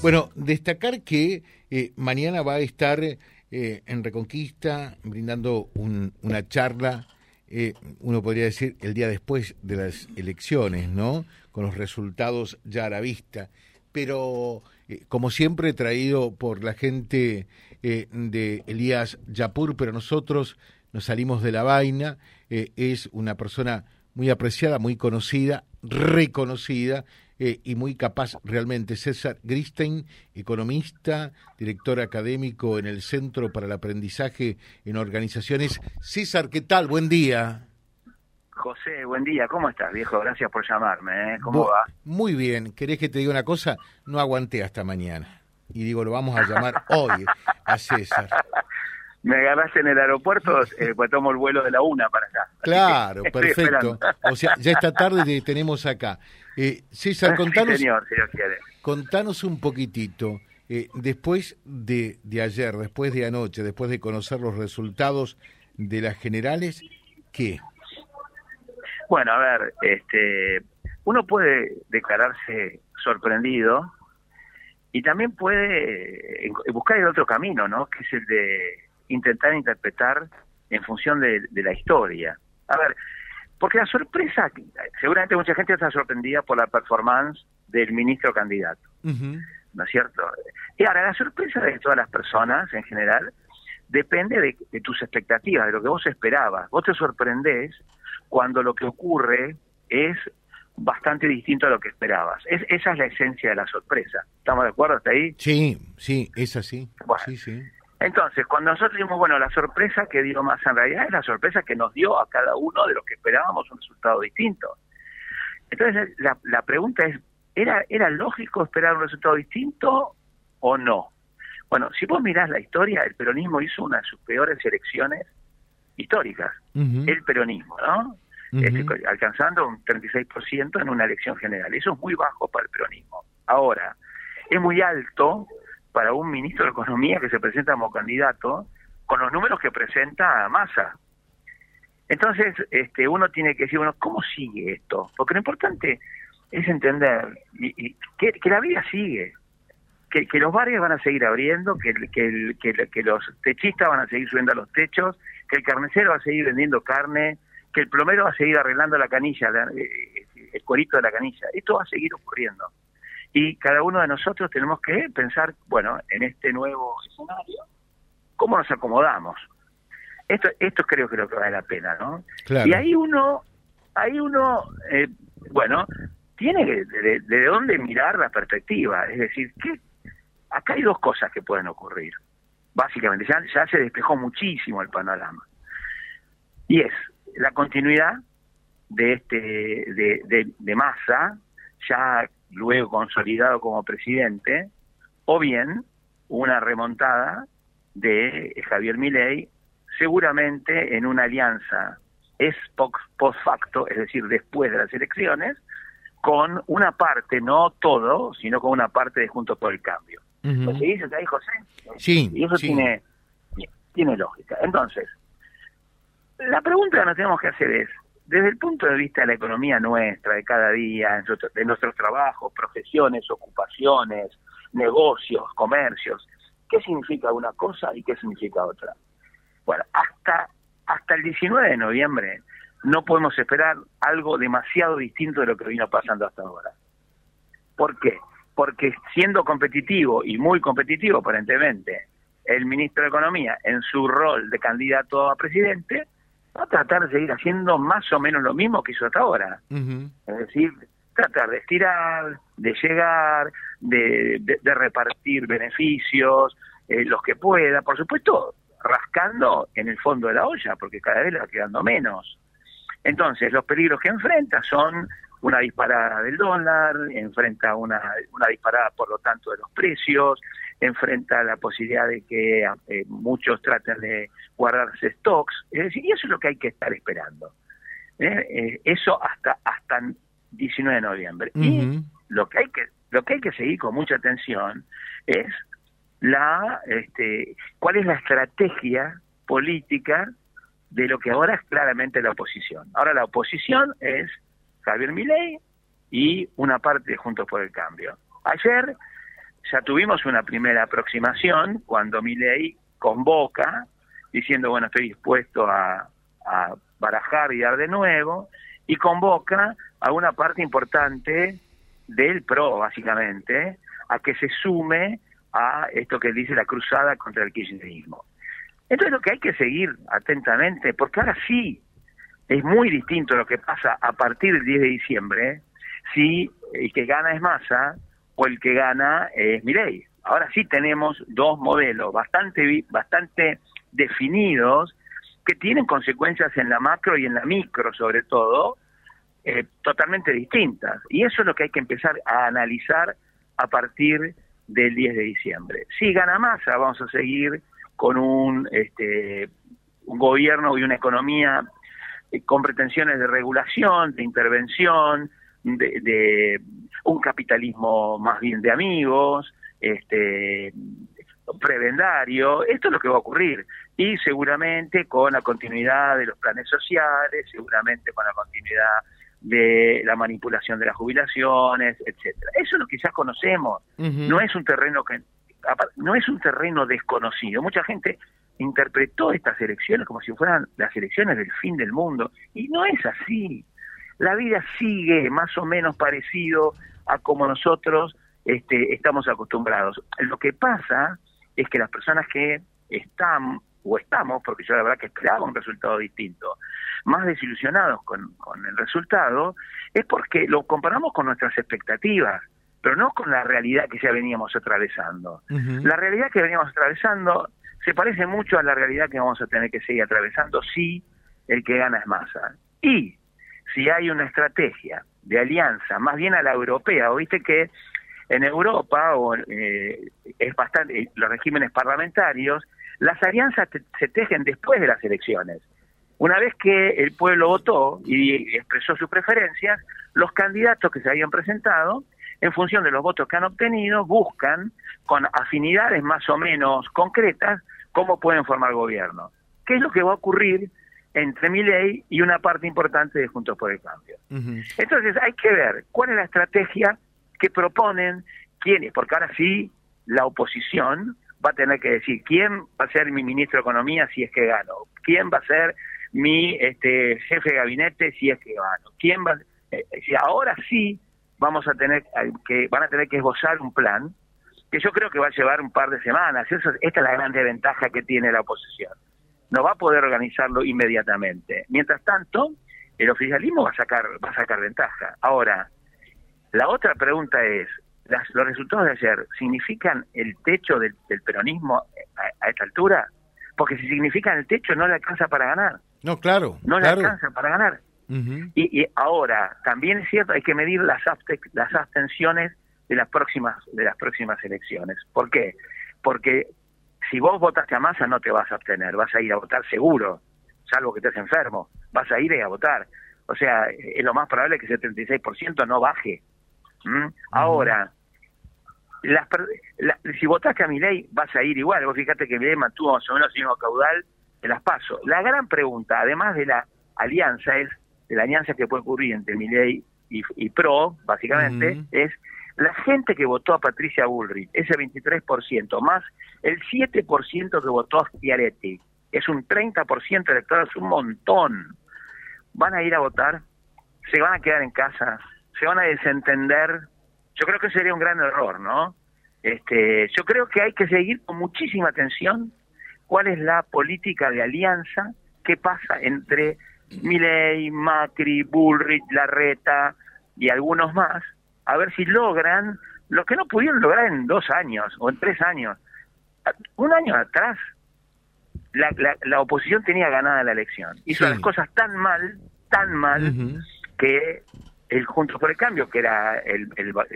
Bueno, destacar que eh, mañana va a estar eh, en Reconquista brindando una charla, eh, uno podría decir, el día después de las elecciones, ¿no? Con los resultados ya a la vista. Pero, como siempre, traído por la gente de Elías Yapur, pero nosotros nos salimos de la vaina. es una persona muy apreciada, muy conocida, reconocida eh, y muy capaz realmente. César Gristein, economista, director académico en el Centro para el Aprendizaje en Organizaciones. César, ¿qué tal? Buen día. José, buen día. ¿Cómo estás, viejo? Gracias por llamarme. ¿eh? ¿Cómo va? Muy bien. ¿Querés que te diga una cosa? No aguanté hasta mañana. Y digo, lo vamos a llamar hoy a César me agarraste en el aeropuerto, eh, pues tomo el vuelo de la una para acá. Claro, perfecto. O sea, ya esta tarde te tenemos acá. Eh, César, contanos, contanos un poquitito, eh, después de, de ayer, después de anoche, después de conocer los resultados de las generales, ¿qué? Bueno, a ver, este, uno puede declararse sorprendido y también puede buscar el otro camino, ¿no? Que es el de intentar interpretar en función de, la historia. A ver, porque la sorpresa, seguramente mucha gente está sorprendida por la performance del ministro candidato, ¿no es cierto? Y ahora, la sorpresa de todas las personas en general depende de, tus expectativas, de lo que vos esperabas. Vos te sorprendés cuando lo que ocurre es bastante distinto a lo que esperabas. Es, esa es la esencia de la sorpresa. ¿Estamos de acuerdo hasta ahí? Sí, sí, es así. sí, sí. Entonces, cuando nosotros dijimos, bueno, la sorpresa que dio más en realidad es la sorpresa que nos dio a cada uno de los que esperábamos un resultado distinto. Entonces, la, la pregunta es, ¿era, ¿era lógico esperar un resultado distinto o no? Bueno, si vos mirás la historia, el peronismo hizo una de sus peores elecciones históricas, el peronismo, ¿no? Este, alcanzando un 36% en una elección general. Eso es muy bajo para el peronismo. Ahora, es muy alto para un ministro de Economía que se presenta como candidato con los números que presenta Massa. Entonces, este, uno tiene que decir, bueno, ¿cómo sigue esto? Porque lo importante es entender y, que, la vida sigue, que, los bares van a seguir abriendo, que, que, que, los techistas van a seguir subiendo a los techos, que el carnicero va a seguir vendiendo carne, que el plomero va a seguir arreglando la canilla, eh, el cuerito de la canilla. Esto va a seguir ocurriendo y cada uno de nosotros tenemos que pensar, bueno, en este nuevo escenario, ¿cómo nos acomodamos? Esto, esto creo que es lo que vale la pena, ¿no? Y ahí uno, ahí uno, eh, bueno, tiene de, de, dónde mirar la perspectiva, es decir, que acá hay dos cosas que pueden ocurrir, básicamente, ya, ya se despejó muchísimo el panorama, y es la continuidad de este de, de, de masa ya luego consolidado como presidente, o bien una remontada de Javier Milei, seguramente en una alianza es post facto, es decir, después de las elecciones, con una parte, no todo, sino con una parte de Juntos por el Cambio. ¿Lo seguís ahí, José? Sí. Y eso Tiene, tiene lógica. Entonces, la pregunta que nos tenemos que hacer es, desde el punto de vista de la economía nuestra, de cada día, de nuestros trabajos, profesiones, ocupaciones, negocios, comercios, ¿qué significa una cosa y qué significa otra? Bueno, hasta, hasta el 19 de noviembre no podemos esperar algo demasiado distinto de lo que vino pasando hasta ahora. ¿Por qué? Porque siendo competitivo y muy competitivo aparentemente, el ministro de Economía en su rol de candidato a presidente, va a tratar de seguir haciendo más o menos lo mismo que hizo hasta ahora. Es decir, tratar de estirar, de llegar, de, de, repartir beneficios, eh, los que pueda, por supuesto, rascando en el fondo de la olla, porque cada vez le va quedando menos. Entonces, los peligros que enfrenta son una disparada del dólar, enfrenta una, una disparada, por lo tanto, de los precios, enfrenta la posibilidad de que eh, muchos traten de guardarse stocks, es decir, y eso es lo que hay que estar esperando. ¿eh? Eh, eso hasta hasta 19 de noviembre. Y lo que hay que lo que hay que seguir con mucha atención es la este cuál es la estrategia política de lo que ahora es claramente la oposición. Ahora la oposición es Javier Milei y una parte de Juntos por el Cambio. Ayer ya tuvimos una primera aproximación cuando Milei convoca diciendo, bueno, estoy dispuesto a, a barajar y dar de nuevo, y convoca a una parte importante del PRO, básicamente, a que se sume a esto que dice la cruzada contra el kirchnerismo. Entonces lo que hay que seguir atentamente, porque ahora sí es muy distinto lo que pasa a partir del 10 de diciembre, si el que gana es Massa o el que gana es Milei. Ahora sí tenemos dos modelos bastante, bastante definidos que tienen consecuencias en la macro y en la micro sobre todo, eh, totalmente distintas. Y eso es lo que hay que empezar a analizar a partir del 10 de diciembre. Si gana Massa, vamos a seguir con un, este, un gobierno y una economía eh, con pretensiones de regulación, de intervención, de, de, un capitalismo más bien de amigos, este, prebendario, esto es lo que va a ocurrir. Y seguramente con la continuidad de los planes sociales, seguramente con la continuidad de la manipulación de las jubilaciones, etcétera. Eso es lo que ya conocemos. No es un terreno que no es un terreno desconocido. Mucha gente interpretó estas elecciones como si fueran las elecciones del fin del mundo y no es así. La vida sigue más o menos parecido a como nosotros este, estamos acostumbrados. Lo que pasa es que las personas que están o estamos, porque yo la verdad que esperaba un resultado distinto, más desilusionados con, con el resultado, es porque lo comparamos con nuestras expectativas, pero no con la realidad que ya veníamos atravesando. La realidad que veníamos atravesando se parece mucho a la realidad que vamos a tener que seguir atravesando si el que gana es masa. Y si hay una estrategia de alianza, más bien a la europea, viste que en Europa o eh, es bastante los regímenes parlamentarios las alianzas se tejen después de las elecciones. Una vez que el pueblo votó y expresó sus preferencias los candidatos que se habían presentado en función de los votos que han obtenido buscan con afinidades más o menos concretas cómo pueden formar gobierno. Qué es lo que va a ocurrir entre mi ley y una parte importante de Juntos por el Cambio. Entonces hay que ver cuál es la estrategia que proponen quiénes, porque ahora sí la oposición va a tener que decir quién va a ser mi ministro de Economía si es que gano, quién va a ser mi este jefe de gabinete si es que gano, quién va eh, si ahora sí vamos a tener que van a tener que esbozar un plan que yo creo que va a llevar un par de semanas, Eso, esta es la gran ventaja que tiene la oposición. No va a poder organizarlo inmediatamente. Mientras tanto, el oficialismo va a sacar va a sacar ventaja. Ahora, la otra pregunta es, ¿los resultados de ayer significan el techo del, peronismo a, esta altura? Porque si significan el techo no le alcanza para ganar. No, claro. No le alcanza para ganar. y, ahora, también es cierto, hay que medir las, las abstenciones de las próximas de las próximas elecciones. ¿Por qué? Porque si vos votaste a masa no te vas a abstener, vas a ir a votar seguro, salvo que estés enfermo, vas a ir a votar. O sea, es lo más probable que ese 36% no baje. ¿Mm? Ahora, las, si votaste a mi ley, vas a ir igual. Vos fíjate que mi ley mantuvo más o menos el mismo caudal de las pasos. La gran pregunta, además de la alianza, es de la alianza que puede ocurrir entre mi ley y, PRO, básicamente, es la gente que votó a Patricia Bullrich, ese 23%, más el 7% que votó a Schiaretti, es un 30% electoral, es un montón. Van a ir a votar, se van a quedar en casa, se van a desentender. Yo creo que sería un gran error, ¿no? Este, yo creo que hay que seguir con muchísima atención cuál es la política de alianza que pasa entre Milei, Macri, Bullrich, Larreta y algunos más, a ver si logran lo que no pudieron lograr en dos años o en tres años. Un año atrás, la, la, oposición tenía ganada la elección. Hizo las cosas tan mal, tan mal, que el Juntos por el Cambio, que era el,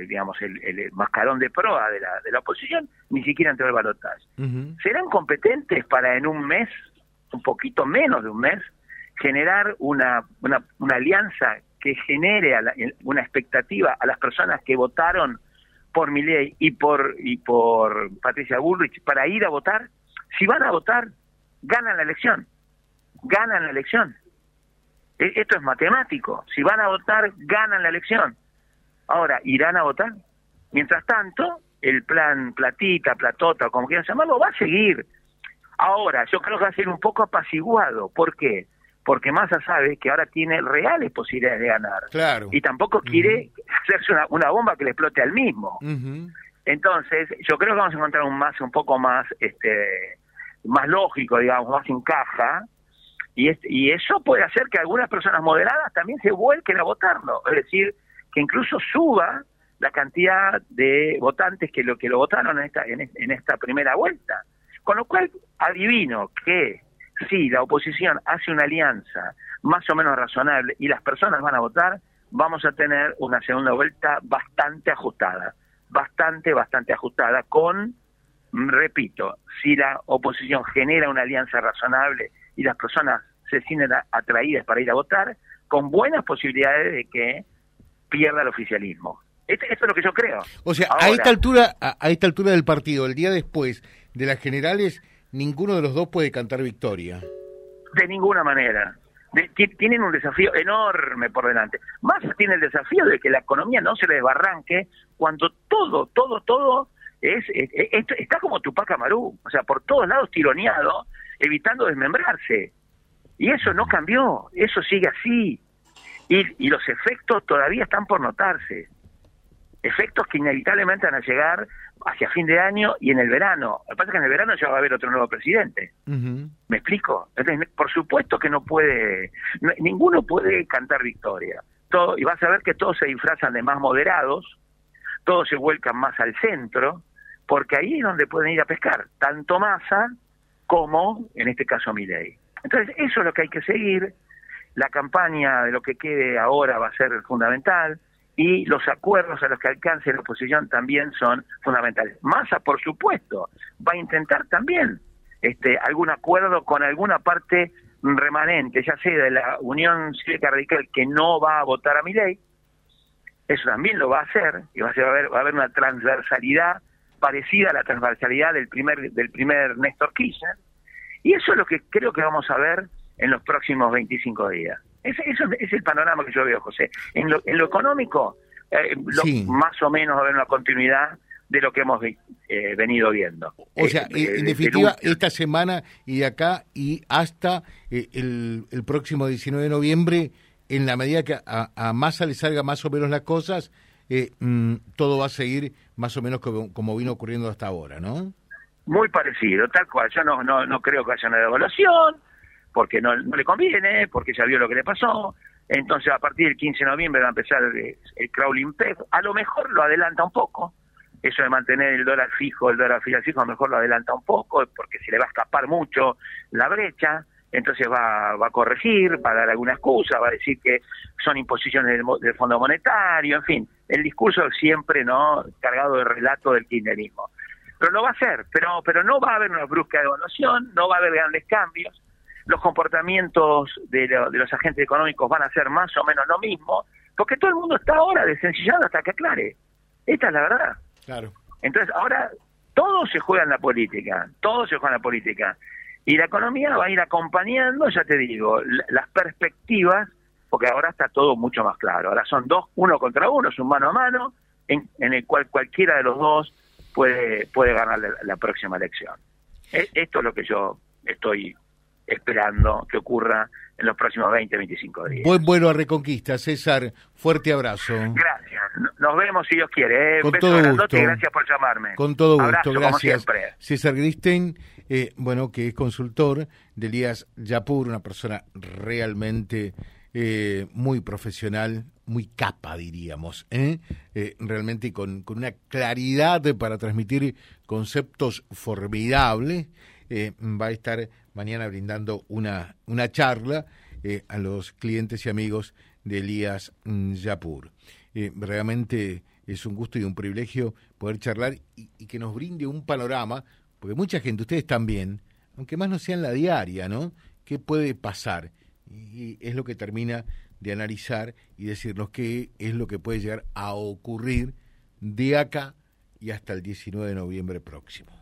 digamos el, mascarón de proa de la, de la oposición, ni siquiera entró el balotaje. ¿Serán competentes para en un mes, un poquito menos de un mes, generar una, una, una alianza que genere una expectativa a las personas que votaron por Milei y por y por Patricia Bullrich para ir a votar? Si van a votar, ganan la elección. Ganan la elección. E, esto es matemático. Si van a votar, ganan la elección. Ahora, ¿irán a votar? Mientras tanto, el plan platita, platota, como quieran llamarlo, va a seguir. Ahora, yo creo que va a ser un poco apaciguado. ¿Por qué? Porque Massa sabe que ahora tiene reales posibilidades de ganar. Claro. Y tampoco quiere hacerse una, bomba que le explote al mismo. Entonces, yo creo que vamos a encontrar un Massa un poco más, este, más lógico, digamos, más en caja, y, y eso puede hacer que algunas personas moderadas también se vuelquen a votarlo, es decir, que incluso suba la cantidad de votantes que lo que lo votaron en esta, en, esta primera vuelta. Con lo cual, adivino que si la oposición hace una alianza más o menos razonable y las personas van a votar, vamos a tener una segunda vuelta bastante ajustada, bastante, bastante ajustada, con, repito, si la oposición genera una alianza razonable y las personas se sienten atraídas para ir a votar, con buenas posibilidades de que pierda el oficialismo. Esto, es lo que yo creo. O sea, a esta altura, a, esta altura del partido, el día después de las generales, ninguno de los dos puede cantar victoria. De ninguna manera. tienen un desafío enorme por delante. Más tiene el desafío de que la economía no se le desbarranque cuando todo, todo, todo es, está como Tupac Amaru, o sea, por todos lados tironeado, evitando desmembrarse. Y eso no cambió, eso sigue así. Y, y los efectos todavía están por notarse. Efectos que inevitablemente van a llegar hacia fin de año y en el verano. Lo que pasa es que en el verano ya va a haber otro nuevo presidente. ¿Me explico? Entonces, por supuesto que no puede, ninguno puede cantar victoria. Todo, y vas a ver que todos se disfrazan de más moderados, todos se vuelcan más al centro, porque ahí es donde pueden ir a pescar, tanto Massa como, en este caso, Milei. Entonces, eso es lo que hay que seguir. La campaña de lo que quede ahora va a ser fundamental y los acuerdos a los que alcance la oposición también son fundamentales. Massa, por supuesto, va a intentar también este, algún acuerdo con alguna parte remanente, ya sea de la Unión Cívica Radical que no va a votar a mi ley, eso también lo va a hacer, y va a, haber, va a haber una transversalidad parecida a la transversalidad del primer, del primer Néstor Kirchner, y eso es lo que creo que vamos a ver en los próximos 25 días. Ese, eso es el panorama que yo veo, José. En lo, en lo económico, eh, más o menos va a haber una continuidad de lo que hemos eh, venido viendo. O sea, eh, en definitiva, esta semana y de acá y hasta el, el, próximo 19 de noviembre, en la medida que a, a Massa le salga más o menos las cosas, mm, todo va a seguir más o menos como, como, vino ocurriendo hasta ahora, ¿no? Muy parecido, tal cual. Yo no, no, no creo que haya una devaluación, porque no, no le conviene, porque ya vio lo que le pasó. Entonces, a partir del 15 de noviembre va a empezar el, crawling peg. A lo mejor lo adelanta un poco. Eso de mantener el dólar fijo, el dólar fijo, a lo mejor lo adelanta un poco, porque se le va a escapar mucho la brecha. Entonces va, va a corregir, va a dar alguna excusa, va a decir que son imposiciones del, del Fondo Monetario, en fin, el discurso siempre no cargado de relato del kirchnerismo. Pero lo va a hacer, pero, pero no va a haber una brusca devaluación, no va a haber grandes cambios los comportamientos de, los agentes económicos van a ser más o menos lo mismo, porque todo el mundo está ahora desencillado hasta que aclare. Esta es la verdad. Claro. Entonces, ahora todo se juega en la política, todo se juega en la política. Y la economía va a ir acompañando, ya te digo, las perspectivas, porque ahora está todo mucho más claro. Ahora son dos, uno contra uno, es un mano a mano, en, el cual cualquiera de los dos puede, puede ganar la próxima elección. E, esto es lo que yo estoy esperando que ocurra en los próximos 20, 25 días. Buen vuelo a Reconquista, César. Fuerte abrazo. Gracias. Nos vemos si Dios quiere. ¿eh? Con todo gusto. gracias por llamarme. Con todo gusto, gracias. César Gristen, eh, bueno, que es consultor de Elías Yapur, una persona realmente eh, muy profesional, muy capa, diríamos, ¿eh? realmente con, con una claridad para transmitir conceptos formidables. Va a estar mañana brindando una, una charla eh, a los clientes y amigos de Elías Yapur. Eh, realmente es un gusto y un privilegio poder charlar y, que nos brinde un panorama, porque mucha gente, ustedes también, aunque más no sea en la diaria, ¿no? ¿Qué puede pasar? Y es lo que termina de analizar y decirnos qué es lo que puede llegar a ocurrir de acá y hasta el 19 de noviembre próximo.